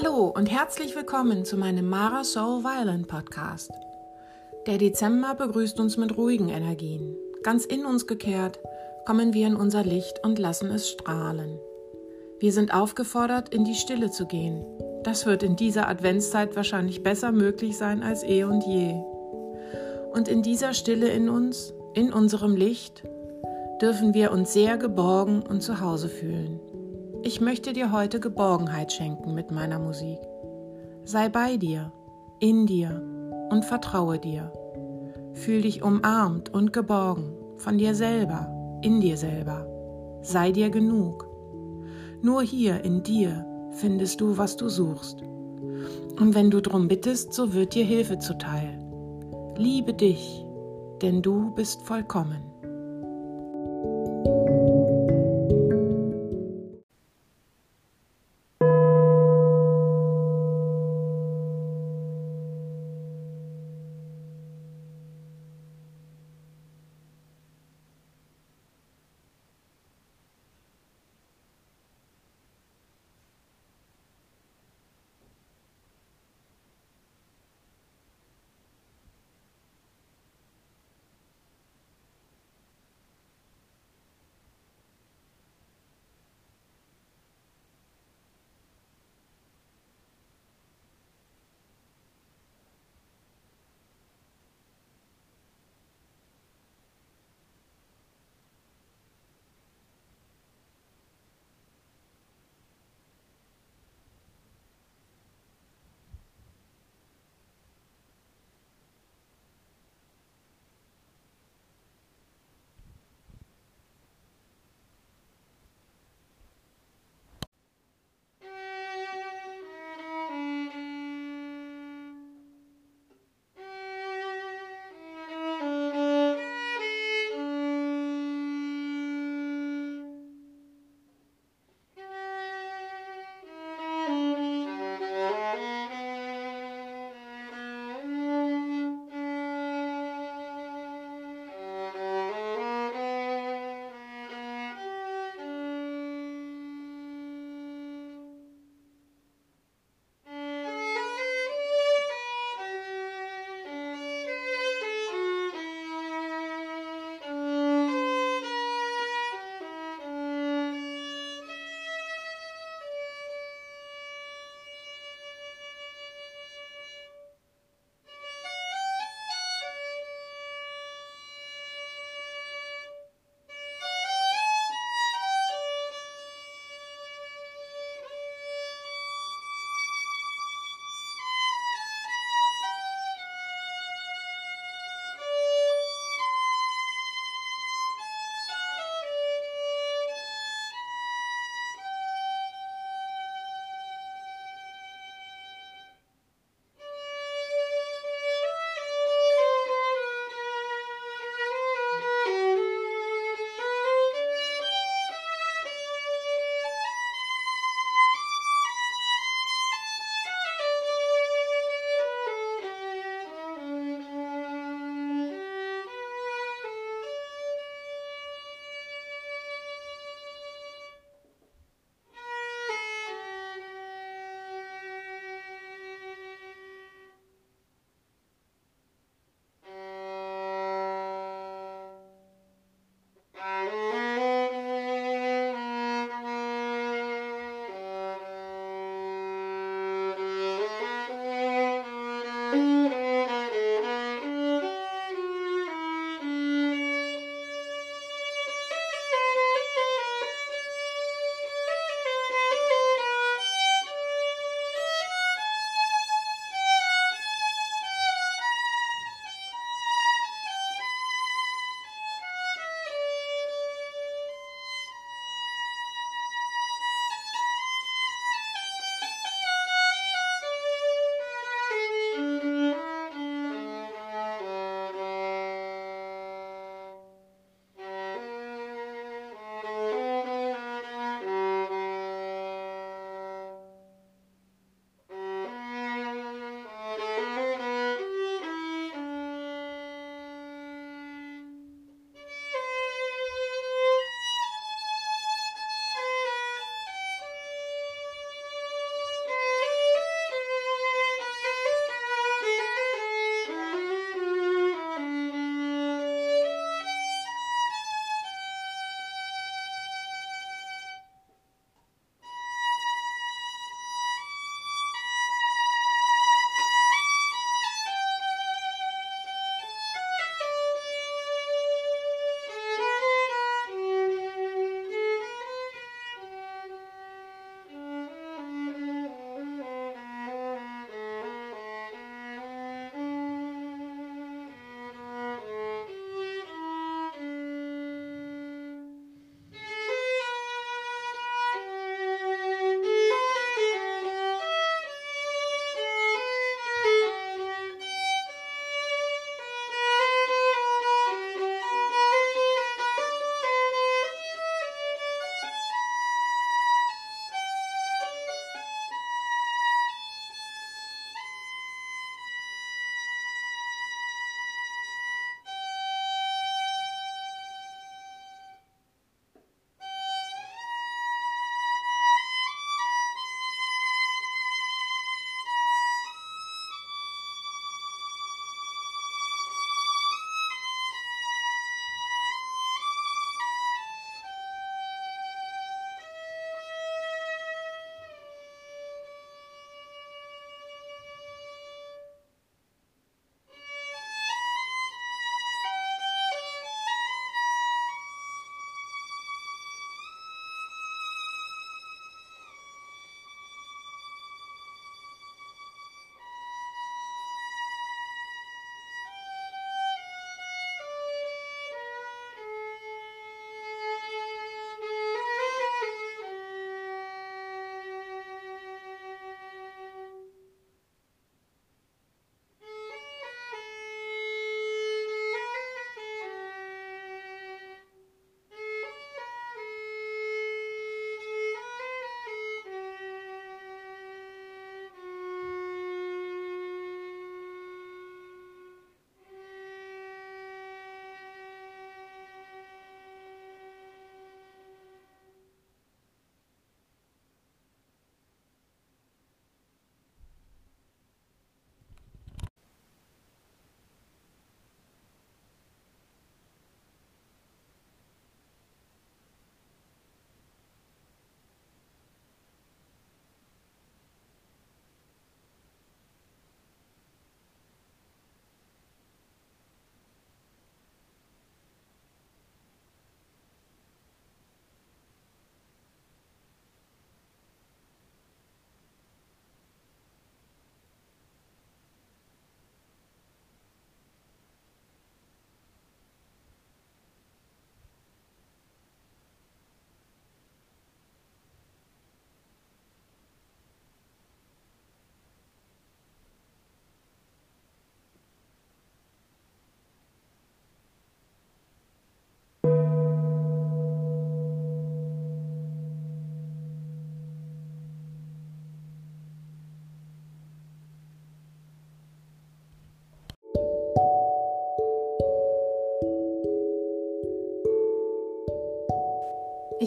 Hallo und herzlich willkommen zu meinem Mara Soul Violin Podcast. Der Dezember begrüßt uns mit ruhigen Energien. Ganz in uns gekehrt kommen wir in unser Licht und lassen es strahlen. Wir sind aufgefordert, in die Stille zu gehen. Das wird in dieser Adventszeit wahrscheinlich besser möglich sein als eh und je. Und in dieser Stille in uns, in unserem Licht, dürfen wir uns sehr geborgen und zu Hause fühlen. Ich möchte dir heute Geborgenheit schenken mit meiner Musik. Sei bei dir, in dir und vertraue dir. Fühl dich umarmt und geborgen von dir selber, in dir selber. Sei dir genug. Nur hier in dir findest du, was du suchst. Und wenn du drum bittest, so wird dir Hilfe zuteil. Liebe dich, denn du bist vollkommen.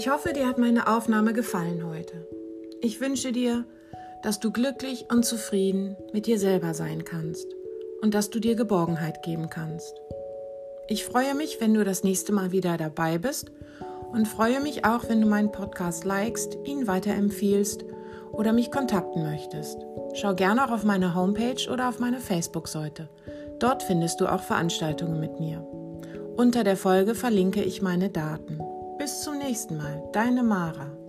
Ich hoffe, dir hat meine Aufnahme gefallen heute. Ich wünsche dir, dass du glücklich und zufrieden mit dir selber sein kannst und dass du dir Geborgenheit geben kannst. Ich freue mich, wenn du das nächste Mal wieder dabei bist und freue mich auch, wenn du meinen Podcast likest, ihn weiterempfiehlst oder mich kontakten möchtest. Schau gerne auch auf meine Homepage oder auf meine Facebook-Seite. Dort findest du auch Veranstaltungen mit mir. Unter der Folge verlinke ich meine Daten. Bis zum nächsten Mal, deine Mara.